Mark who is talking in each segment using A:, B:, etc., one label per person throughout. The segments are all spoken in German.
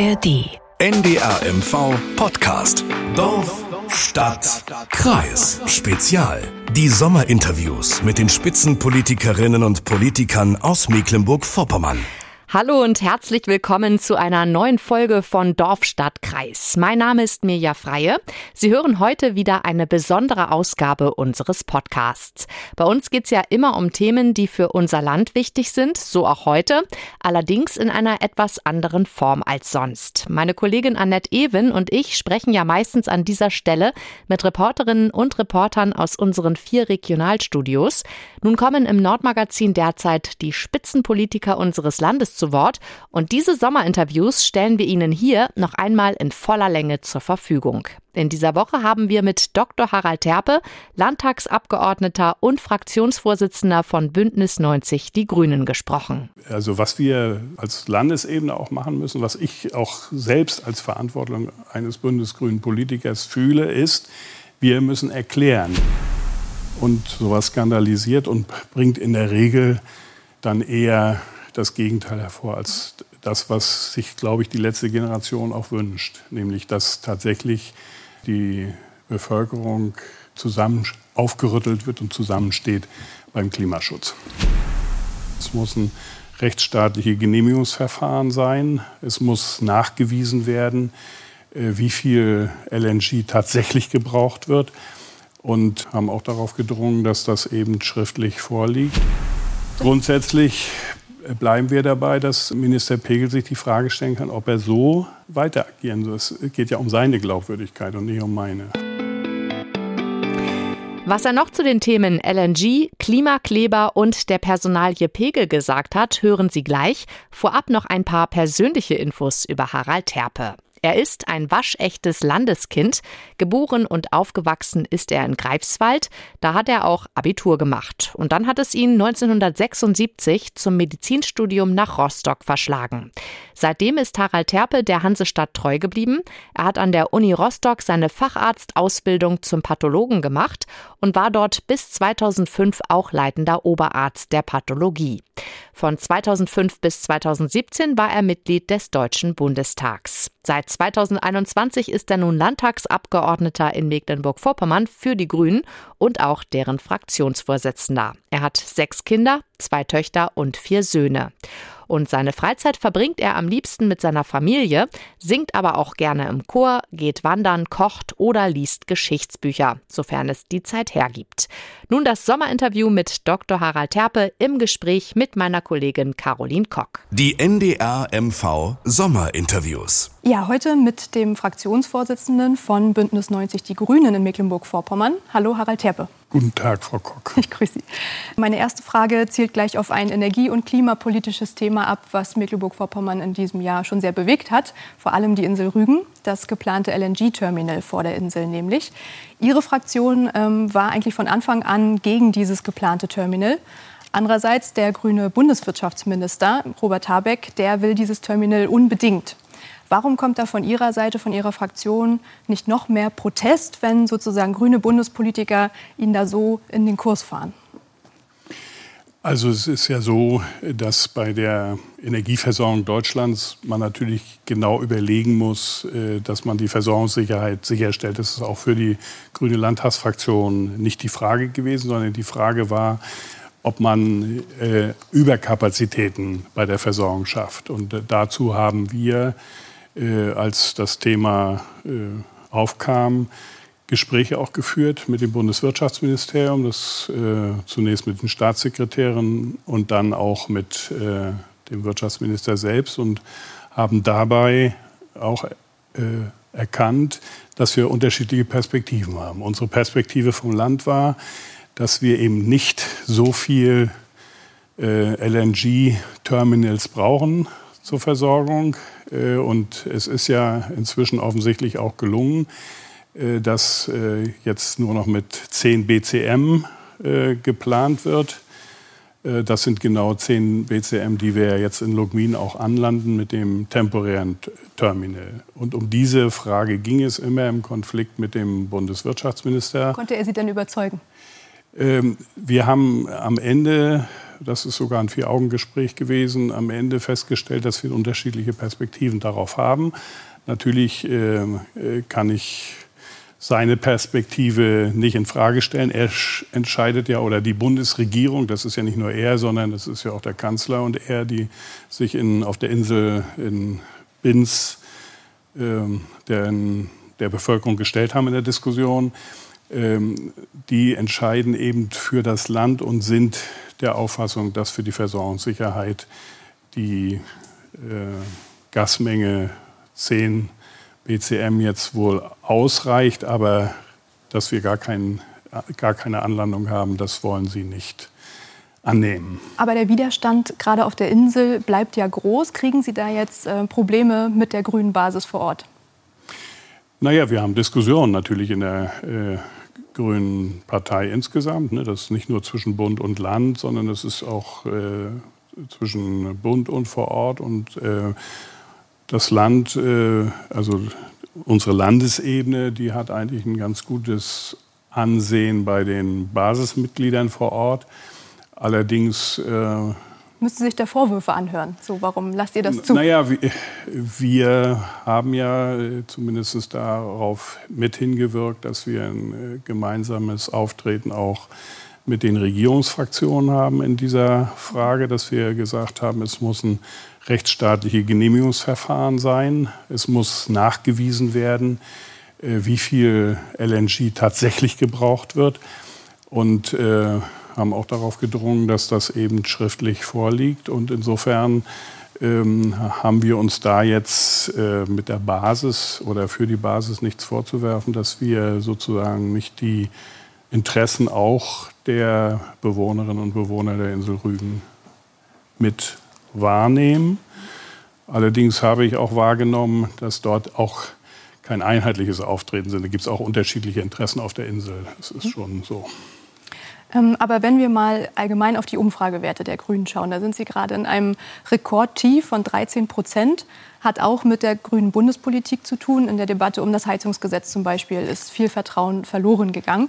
A: ARD. NDRMV Podcast. Dorf, Stadt, Kreis. Spezial. Die Sommerinterviews mit den Spitzenpolitikerinnen und Politikern aus Mecklenburg-Vorpommern.
B: Hallo und herzlich willkommen zu einer neuen Folge von Dorf, Stadt, Kreis. Mein Name ist Mirja Freie. Sie hören heute wieder eine besondere Ausgabe unseres Podcasts. Bei uns geht es ja immer um Themen, die für unser Land wichtig sind, so auch heute, allerdings in einer etwas anderen Form als sonst. Meine Kollegin Annette Ewen und ich sprechen ja meistens an dieser Stelle mit Reporterinnen und Reportern aus unseren vier Regionalstudios. Nun kommen im Nordmagazin derzeit die Spitzenpolitiker unseres Landes zu Wort und diese Sommerinterviews stellen wir Ihnen hier noch einmal in voller Länge zur Verfügung. In dieser Woche haben wir mit Dr. Harald Terpe, Landtagsabgeordneter und Fraktionsvorsitzender von Bündnis 90 Die Grünen gesprochen.
C: Also was wir als Landesebene auch machen müssen, was ich auch selbst als Verantwortung eines bundesgrünen Politikers fühle, ist, wir müssen erklären. Und sowas skandalisiert und bringt in der Regel dann eher das Gegenteil hervor als das, was sich, glaube ich, die letzte Generation auch wünscht, nämlich dass tatsächlich die Bevölkerung zusammen aufgerüttelt wird und zusammensteht beim Klimaschutz. Es muss ein rechtsstaatliche Genehmigungsverfahren sein. Es muss nachgewiesen werden, äh, wie viel LNG tatsächlich gebraucht wird und haben auch darauf gedrungen, dass das eben schriftlich vorliegt. Grundsätzlich bleiben wir dabei, dass Minister Pegel sich die Frage stellen kann, ob er so weiter agieren soll. Es geht ja um seine Glaubwürdigkeit und nicht um meine.
B: Was er noch zu den Themen LNG, Klimakleber und der Personalie Pegel gesagt hat, hören Sie gleich. Vorab noch ein paar persönliche Infos über Harald Terpe. Er ist ein waschechtes Landeskind. Geboren und aufgewachsen ist er in Greifswald. Da hat er auch Abitur gemacht. Und dann hat es ihn 1976 zum Medizinstudium nach Rostock verschlagen. Seitdem ist Harald Terpe der Hansestadt treu geblieben. Er hat an der Uni Rostock seine Facharztausbildung zum Pathologen gemacht und war dort bis 2005 auch leitender Oberarzt der Pathologie. Von 2005 bis 2017 war er Mitglied des Deutschen Bundestags. Seit 2021 ist er nun Landtagsabgeordneter in Mecklenburg-Vorpommern für die Grünen und auch deren Fraktionsvorsitzender. Er hat sechs Kinder, zwei Töchter und vier Söhne. Und seine Freizeit verbringt er am liebsten mit seiner Familie, singt aber auch gerne im Chor, geht wandern, kocht oder liest Geschichtsbücher, sofern es die Zeit hergibt. Nun das Sommerinterview mit Dr. Harald Terpe im Gespräch mit meiner Kollegin Caroline Kock.
A: Die NDR MV Sommerinterviews.
D: Ja, heute mit dem Fraktionsvorsitzenden von Bündnis 90 Die Grünen in Mecklenburg-Vorpommern. Hallo, Harald Terpe.
C: Guten Tag, Frau Kock.
D: Ich grüße Sie. Meine erste Frage zielt gleich auf ein energie- und klimapolitisches Thema ab, was Mecklenburg-Vorpommern in diesem Jahr schon sehr bewegt hat. Vor allem die Insel Rügen, das geplante LNG-Terminal vor der Insel nämlich. Ihre Fraktion ähm, war eigentlich von Anfang an gegen dieses geplante Terminal. Andererseits der grüne Bundeswirtschaftsminister Robert Habeck, der will dieses Terminal unbedingt. Warum kommt da von Ihrer Seite, von Ihrer Fraktion nicht noch mehr Protest, wenn sozusagen grüne Bundespolitiker Ihnen da so in den Kurs fahren?
C: Also es ist ja so, dass bei der Energieversorgung Deutschlands man natürlich genau überlegen muss, äh, dass man die Versorgungssicherheit sicherstellt. Das ist auch für die grüne Landtagsfraktion nicht die Frage gewesen, sondern die Frage war, ob man äh, Überkapazitäten bei der Versorgung schafft. Und äh, dazu haben wir äh, als das Thema äh, aufkam, Gespräche auch geführt mit dem Bundeswirtschaftsministerium, das äh, zunächst mit den Staatssekretären und dann auch mit äh, dem Wirtschaftsminister selbst und haben dabei auch äh, erkannt, dass wir unterschiedliche Perspektiven haben. Unsere Perspektive vom Land war, dass wir eben nicht so viel äh, LNG-Terminals brauchen zur Versorgung, und es ist ja inzwischen offensichtlich auch gelungen, äh, dass äh, jetzt nur noch mit 10 BCM geplant wird. Das sind genau 10 BCM, die wir jetzt in Lugmin auch anlanden mit dem temporären Terminal. Und um diese Frage ging es immer im Konflikt mit dem Bundeswirtschaftsminister.
D: Konnte er Sie denn überzeugen?
C: Ähm, wir haben am Ende das ist sogar ein Vier-Augen-Gespräch gewesen, am Ende festgestellt, dass wir unterschiedliche Perspektiven darauf haben. Natürlich äh, kann ich seine Perspektive nicht in Frage stellen. Er entscheidet ja, oder die Bundesregierung, das ist ja nicht nur er, sondern das ist ja auch der Kanzler und er, die sich in, auf der Insel in Binz ähm, der, der Bevölkerung gestellt haben in der Diskussion. Ähm, die entscheiden eben für das Land und sind der Auffassung, dass für die Versorgungssicherheit die äh, Gasmenge 10 BCM jetzt wohl ausreicht, aber dass wir gar, kein, gar keine Anlandung haben, das wollen sie nicht annehmen.
D: Aber der Widerstand gerade auf der Insel bleibt ja groß. Kriegen Sie da jetzt äh, Probleme mit der grünen Basis vor Ort?
C: Naja, wir haben Diskussionen natürlich in der äh, Grünen Partei insgesamt. Ne? Das ist nicht nur zwischen Bund und Land, sondern es ist auch äh, zwischen Bund und vor Ort. Und äh, das Land, äh, also unsere Landesebene, die hat eigentlich ein ganz gutes Ansehen bei den Basismitgliedern vor Ort. Allerdings
D: Sie sich da Vorwürfe anhören. So, warum lasst ihr das zu?
C: Naja, wir haben ja äh, zumindest darauf mit hingewirkt, dass wir ein äh, gemeinsames Auftreten auch mit den Regierungsfraktionen haben in dieser Frage, dass wir gesagt haben, es muss ein rechtsstaatliche Genehmigungsverfahren sein. Es muss nachgewiesen werden, äh, wie viel LNG tatsächlich gebraucht wird. Und äh, haben auch darauf gedrungen, dass das eben schriftlich vorliegt. Und insofern ähm, haben wir uns da jetzt äh, mit der Basis oder für die Basis nichts vorzuwerfen, dass wir sozusagen nicht die Interessen auch der Bewohnerinnen und Bewohner der Insel Rügen mit wahrnehmen. Allerdings habe ich auch wahrgenommen, dass dort auch kein einheitliches Auftreten sind. Da gibt es auch unterschiedliche Interessen auf der Insel. Das ist schon so.
D: Ähm, aber wenn wir mal allgemein auf die Umfragewerte der Grünen schauen, da sind sie gerade in einem Rekordtief von 13 Prozent. Hat auch mit der grünen Bundespolitik zu tun. In der Debatte um das Heizungsgesetz zum Beispiel ist viel Vertrauen verloren gegangen.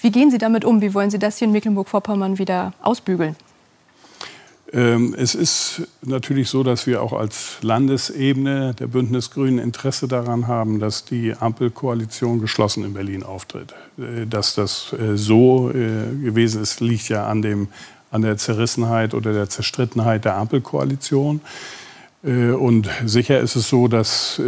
D: Wie gehen Sie damit um? Wie wollen Sie das hier in Mecklenburg-Vorpommern wieder ausbügeln?
C: Ähm, es ist natürlich so, dass wir auch als Landesebene der Bündnisgrünen Interesse daran haben, dass die Ampelkoalition geschlossen in Berlin auftritt. Äh, dass das äh, so äh, gewesen ist, liegt ja an, dem, an der Zerrissenheit oder der Zerstrittenheit der Ampelkoalition. Und sicher ist es so, dass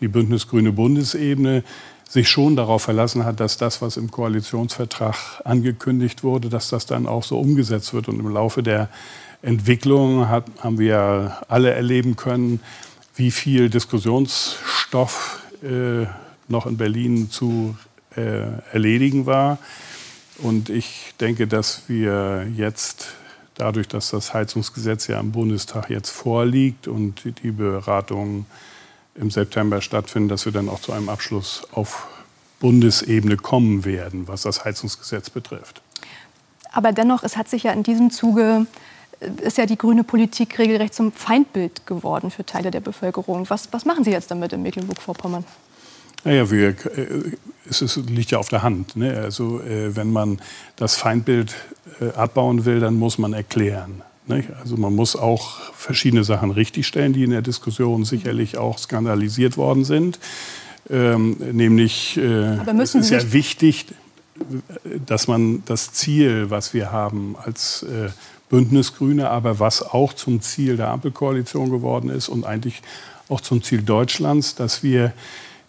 C: die Bündnisgrüne Bundesebene sich schon darauf verlassen hat, dass das, was im Koalitionsvertrag angekündigt wurde, dass das dann auch so umgesetzt wird. Und im Laufe der Entwicklung hat, haben wir alle erleben können, wie viel Diskussionsstoff äh, noch in Berlin zu äh, erledigen war. Und ich denke, dass wir jetzt dadurch, dass das Heizungsgesetz ja im Bundestag jetzt vorliegt und die Beratungen im September stattfinden, dass wir dann auch zu einem Abschluss auf Bundesebene kommen werden, was das Heizungsgesetz betrifft.
D: Aber dennoch, es hat sich ja in diesem Zuge ist ja die grüne Politik regelrecht zum Feindbild geworden für Teile der Bevölkerung. Was, was machen Sie jetzt damit in Mecklenburg-Vorpommern?
C: Naja, wir, äh, es ist, liegt ja auf der Hand. Ne? Also, äh, wenn man das Feindbild äh, abbauen will, dann muss man erklären. Ne? Also man muss auch verschiedene Sachen richtigstellen, die in der Diskussion sicherlich auch skandalisiert worden sind. Ähm, nämlich äh, es ist ja wichtig, dass man das Ziel, was wir haben als äh, Bündnisgrüne, aber was auch zum Ziel der Ampelkoalition geworden ist und eigentlich auch zum Ziel Deutschlands, dass wir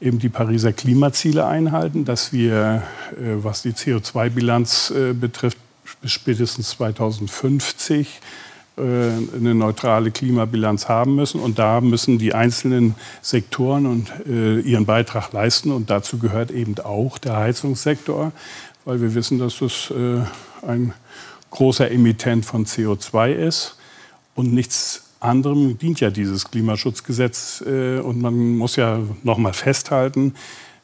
C: eben die Pariser Klimaziele einhalten, dass wir, äh, was die CO2-Bilanz äh, betrifft, bis spätestens 2050 äh, eine neutrale Klimabilanz haben müssen. Und da müssen die einzelnen Sektoren und, ihren Beitrag leisten. Und dazu gehört eben auch der Heizungssektor, weil wir wissen, dass das ein großer Emittent von CO2 ist. Und nichts anderem dient ja dieses Klimaschutzgesetz. Äh, und man muss ja noch mal festhalten,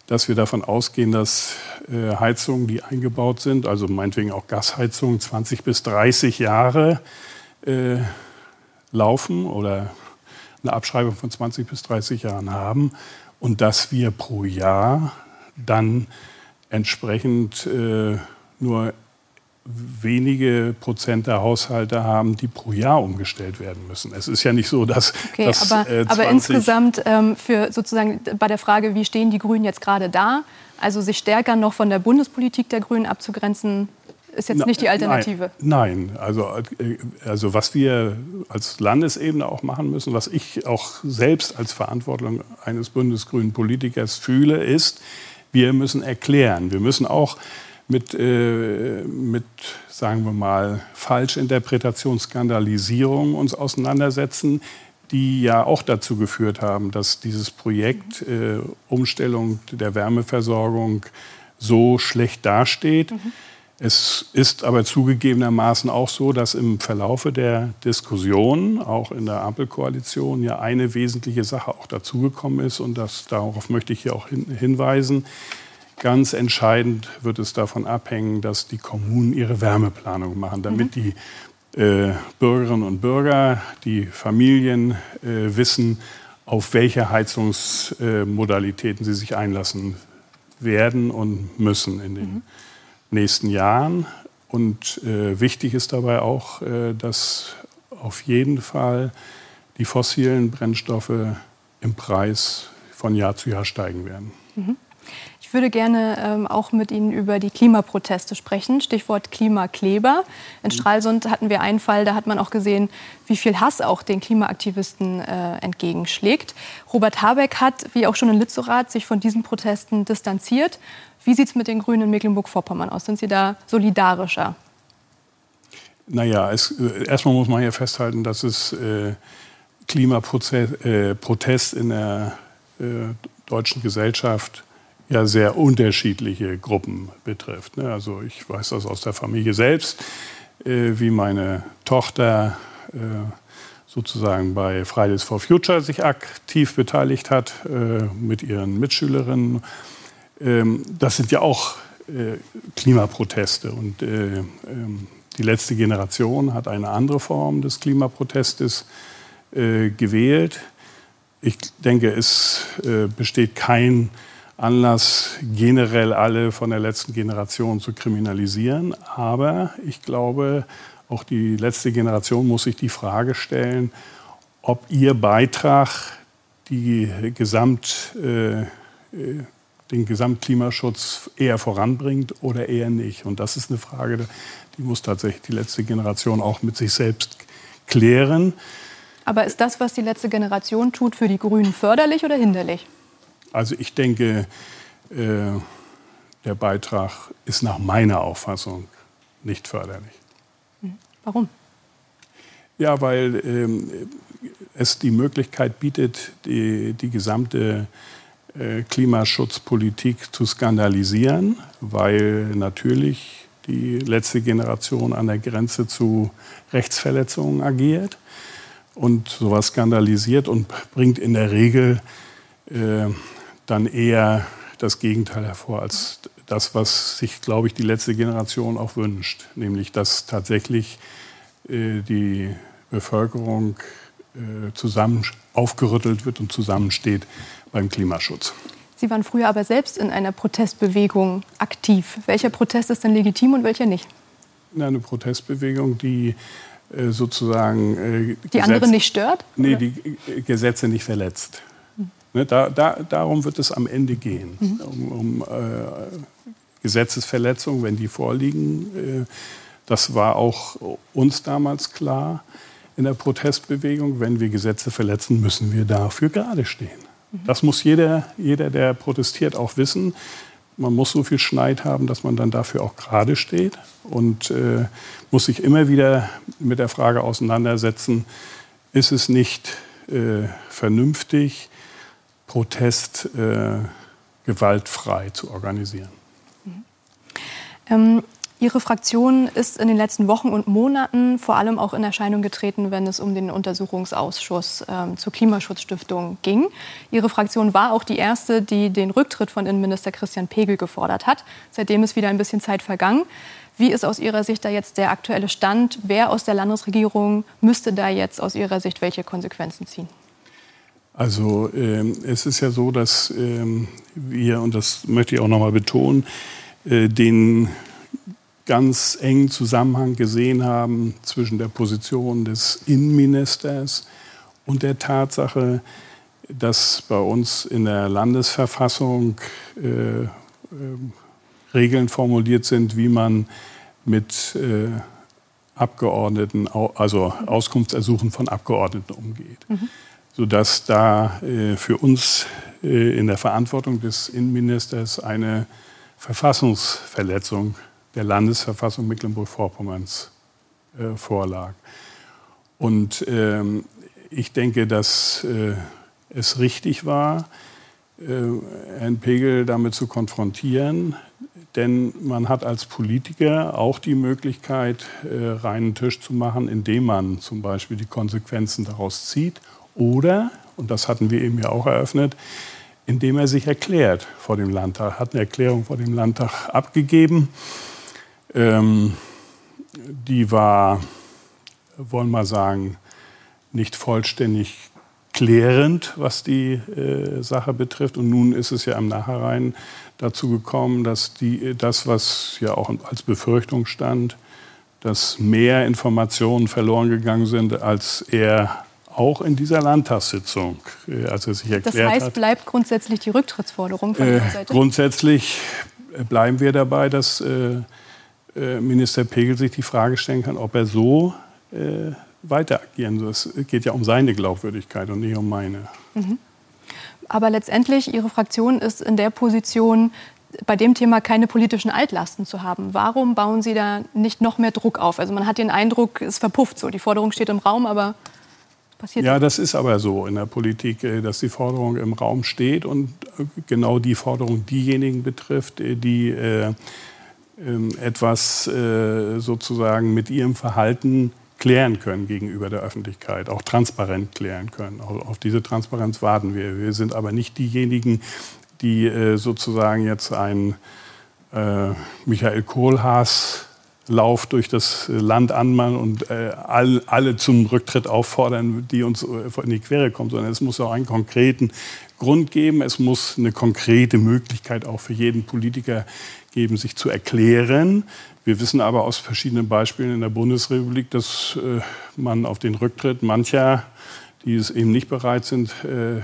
C: dass wir davon ausgehen, dass äh, Heizungen, die eingebaut sind, also meinetwegen auch Gasheizungen, 20 bis 30 Jahre äh, laufen oder eine Abschreibung von 20 bis 30 Jahren haben und dass wir pro Jahr dann entsprechend nur wenige Prozent der Haushalte haben, die pro Jahr umgestellt werden müssen. Es ist ja nicht so, dass.
D: Okay,
C: dass,
D: aber, äh, aber insgesamt ähm, für sozusagen bei der Frage, wie stehen die Grünen jetzt gerade da, also sich stärker noch von der Bundespolitik der Grünen abzugrenzen, ist jetzt nicht die Alternative.
C: Nein, nein. Also, äh, also was wir als Landesebene auch machen müssen, was ich auch selbst als Verantwortung eines bundesgrünen Politikers fühle, ist, wir müssen erklären. Wir müssen auch mit, äh, mit sagen wir mal, Falschinterpretation, Skandalisierung uns auseinandersetzen, die ja auch dazu geführt haben, dass dieses Projekt äh, Umstellung der Wärmeversorgung so schlecht dasteht. Mhm. Es ist aber zugegebenermaßen auch so, dass im Verlaufe der Diskussion, auch in der Ampelkoalition, ja eine wesentliche Sache auch dazugekommen ist und das, darauf möchte ich hier auch hin, hinweisen. Ganz entscheidend wird es davon abhängen, dass die Kommunen ihre Wärmeplanung machen, damit mhm. die äh, Bürgerinnen und Bürger, die Familien äh, wissen, auf welche Heizungsmodalitäten sie sich einlassen werden und müssen in den mhm nächsten Jahren. Und äh, wichtig ist dabei auch, äh, dass auf jeden Fall die fossilen Brennstoffe im Preis von Jahr zu Jahr steigen werden. Mhm.
D: Ich würde gerne ähm, auch mit Ihnen über die Klimaproteste sprechen. Stichwort Klimakleber. In mhm. Stralsund hatten wir einen Fall, da hat man auch gesehen, wie viel Hass auch den Klimaaktivisten äh, entgegenschlägt. Robert Habeck hat, wie auch schon in Lützerath, sich von diesen Protesten distanziert. Wie sieht es mit den Grünen in Mecklenburg-Vorpommern aus? Sind Sie da solidarischer?
C: Naja, es, äh, erstmal muss man hier festhalten, dass es äh, Klimaprotest äh, in der äh, deutschen Gesellschaft ja sehr unterschiedliche Gruppen betrifft. Ne? Also ich weiß das aus der Familie selbst, äh, wie meine Tochter äh, sozusagen bei Fridays for Future sich aktiv beteiligt hat äh, mit ihren Mitschülerinnen. Ähm, das sind ja auch äh, Klimaproteste und äh, ähm, die letzte Generation hat eine andere Form des Klimaprotestes äh, gewählt. Ich denke, es besteht kein Anlass, generell alle von der letzten Generation zu kriminalisieren. Aber ich glaube, auch die letzte Generation muss sich die Frage stellen, ob ihr Beitrag die Gesamt, äh, den Gesamtklimaschutz eher voranbringt oder eher nicht. Und das ist eine Frage, die muss tatsächlich die letzte Generation auch mit sich selbst klären.
D: Aber ist das, was die letzte Generation tut, für die Grünen förderlich oder hinderlich?
C: Also ich denke, äh, der Beitrag ist nach meiner Auffassung nicht förderlich.
D: Hm. Warum?
C: Ja, weil ähm, es die Möglichkeit bietet, die, die gesamte äh, Klimaschutzpolitik zu skandalisieren, weil natürlich die letzte Generation an der Grenze zu Rechtsverletzungen agiert und sowas skandalisiert und bringt in der Regel äh, dann eher das Gegenteil hervor als das, was sich, glaube ich, die letzte Generation auch wünscht, nämlich dass tatsächlich äh, die Bevölkerung äh, zusammen aufgerüttelt wird und zusammensteht beim Klimaschutz.
D: Sie waren früher aber selbst in einer Protestbewegung aktiv. Welcher Protest ist denn legitim und welcher nicht?
C: Eine Protestbewegung, die äh, sozusagen
D: äh, die Gesetz, andere nicht stört?
C: Nee, die Gesetze nicht verletzt. Ne, da, da, darum wird es am Ende gehen, mhm. um, um äh, Gesetzesverletzungen, wenn die vorliegen. Äh, das war auch uns damals klar in der Protestbewegung. Wenn wir Gesetze verletzen, müssen wir dafür gerade stehen. Mhm. Das muss jeder, jeder, der protestiert, auch wissen. Man muss so viel Schneid haben, dass man dann dafür auch gerade steht und äh, muss sich immer wieder mit der Frage auseinandersetzen, ist es nicht äh, vernünftig, Protest äh, gewaltfrei zu organisieren. Mhm.
D: Ähm, Ihre Fraktion ist in den letzten Wochen und Monaten vor allem auch in Erscheinung getreten, wenn es um den Untersuchungsausschuss ähm, zur Klimaschutzstiftung ging. Ihre Fraktion war auch die erste, die den Rücktritt von Innenminister Christian Pegel gefordert hat. Seitdem ist wieder ein bisschen Zeit vergangen. Wie ist aus Ihrer Sicht da jetzt der aktuelle Stand? Wer aus der Landesregierung müsste da jetzt aus Ihrer Sicht welche Konsequenzen ziehen?
C: Also ähm, es ist ja so, dass ähm, wir, und das möchte ich auch noch mal betonen, äh, den ganz engen Zusammenhang gesehen haben zwischen der Position des Innenministers und der Tatsache, dass bei uns in der Landesverfassung äh, äh, Regeln formuliert sind, wie man mit äh, Abgeordneten, also Auskunftsersuchen von Abgeordneten umgeht. Mhm. Sodass da äh, für uns äh, in der Verantwortung des Innenministers eine Verfassungsverletzung der Landesverfassung Mecklenburg-Vorpommerns äh, vorlag. Und ähm, ich denke, dass äh, es richtig war, äh, Herrn Pegel damit zu konfrontieren, denn man hat als Politiker auch die Möglichkeit, äh, reinen Tisch zu machen, indem man zum Beispiel die Konsequenzen daraus zieht oder, und das hatten wir eben ja auch eröffnet, indem er sich erklärt vor dem Landtag, hat eine Erklärung vor dem Landtag abgegeben. Ähm, die war, wollen wir mal sagen, nicht vollständig klärend, was die äh, Sache betrifft. Und nun ist es ja im Nachhinein dazu gekommen, dass die, das, was ja auch als Befürchtung stand, dass mehr Informationen verloren gegangen sind, als er auch in dieser Landtagssitzung, äh, als er sich erklärt hat. Das heißt,
D: hat, bleibt grundsätzlich die Rücktrittsforderung von
C: äh, Ihrer Seite? Grundsätzlich bleiben wir dabei, dass äh, äh, Minister Pegel sich die Frage stellen kann, ob er so äh, weiter agieren soll. Es geht ja um seine Glaubwürdigkeit und nicht um meine. Mhm.
D: Aber letztendlich, Ihre Fraktion ist in der Position, bei dem Thema keine politischen Altlasten zu haben. Warum bauen Sie da nicht noch mehr Druck auf? Also man hat den Eindruck, es verpufft so. Die Forderung steht im Raum, aber passiert
C: Ja, das ist aber so in der Politik, äh, dass die Forderung im Raum steht und äh, genau die Forderung diejenigen betrifft, äh, die äh, ähm, etwas sozusagen mit ihrem Verhalten klären können gegenüber der Öffentlichkeit, auch transparent klären können. Auf diese Transparenz warten wir. Wir sind aber nicht diejenigen, die sozusagen jetzt ein Michael Kohlhaas Lauf durch das Land anmachen und äh, all, alle zum Rücktritt auffordern, die uns in die Quere kommen, sondern es muss auch einen konkreten Grund geben. Es muss eine konkrete Möglichkeit auch für jeden Politiker geben, sich zu erklären. Wir wissen aber aus verschiedenen Beispielen in der Bundesrepublik, dass äh, man auf den Rücktritt mancher, die es eben nicht bereit sind, äh,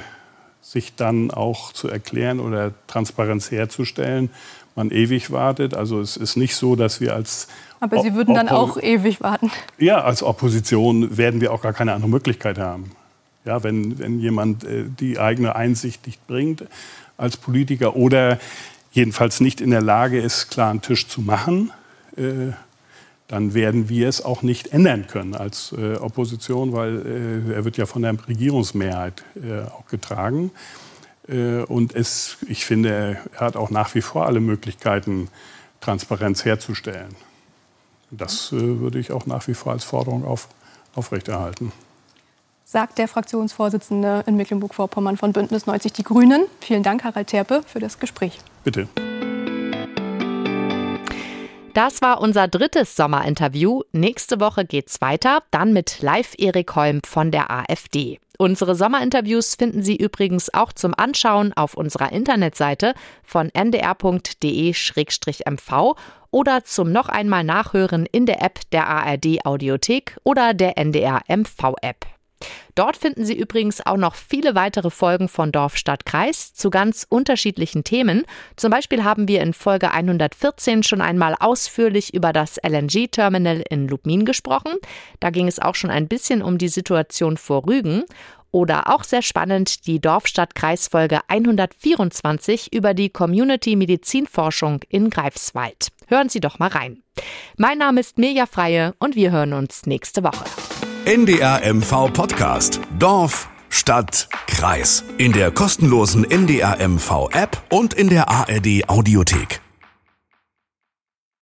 C: sich dann auch zu erklären oder Transparenz herzustellen, man ewig wartet. Also es ist nicht so, dass wir als
D: aber Sie würden dann auch ewig warten.
C: Ja, als Opposition werden wir auch gar keine andere Möglichkeit haben. Ja, wenn, wenn jemand äh, die eigene Einsicht nicht bringt als Politiker oder jedenfalls nicht in der Lage ist, klaren Tisch zu machen, äh, dann werden wir es auch nicht ändern können als äh, Opposition, weil äh, er wird ja von der Regierungsmehrheit äh, auch getragen. Äh, und es, ich finde, er hat auch nach wie vor alle Möglichkeiten, Transparenz herzustellen. Das äh, würde ich auch nach wie vor als Forderung auf, aufrechterhalten
D: sagt der Fraktionsvorsitzende in Mecklenburg-Vorpommern von Bündnis 90 Die Grünen. Vielen Dank, Harald Terpe, für das Gespräch.
C: Bitte.
B: Das war unser drittes Sommerinterview. Nächste Woche geht's weiter, dann mit Live Erik Holm von der AfD. Unsere Sommerinterviews finden Sie übrigens auch zum Anschauen auf unserer Internetseite von ndr.de-mv oder zum noch einmal Nachhören in der App der ARD Audiothek oder der NDR MV App. Dort finden Sie übrigens auch noch viele weitere Folgen von Dorf, Stadt, Kreis zu ganz unterschiedlichen Themen. Zum Beispiel haben wir in Folge 114 schon einmal ausführlich über das LNG-Terminal in Lubmin gesprochen. Da ging es auch schon ein bisschen um die Situation vor Rügen. Oder auch sehr spannend die Dorf-Stadt-Kreis-Folge 124 über die Community-Medizinforschung in Greifswald. Hören Sie doch mal rein. Mein Name ist Mirja Freie und wir hören uns nächste Woche.
A: NDR MV Podcast. Dorf, Stadt, Kreis. In der kostenlosen NDR MV App und in der ARD Audiothek.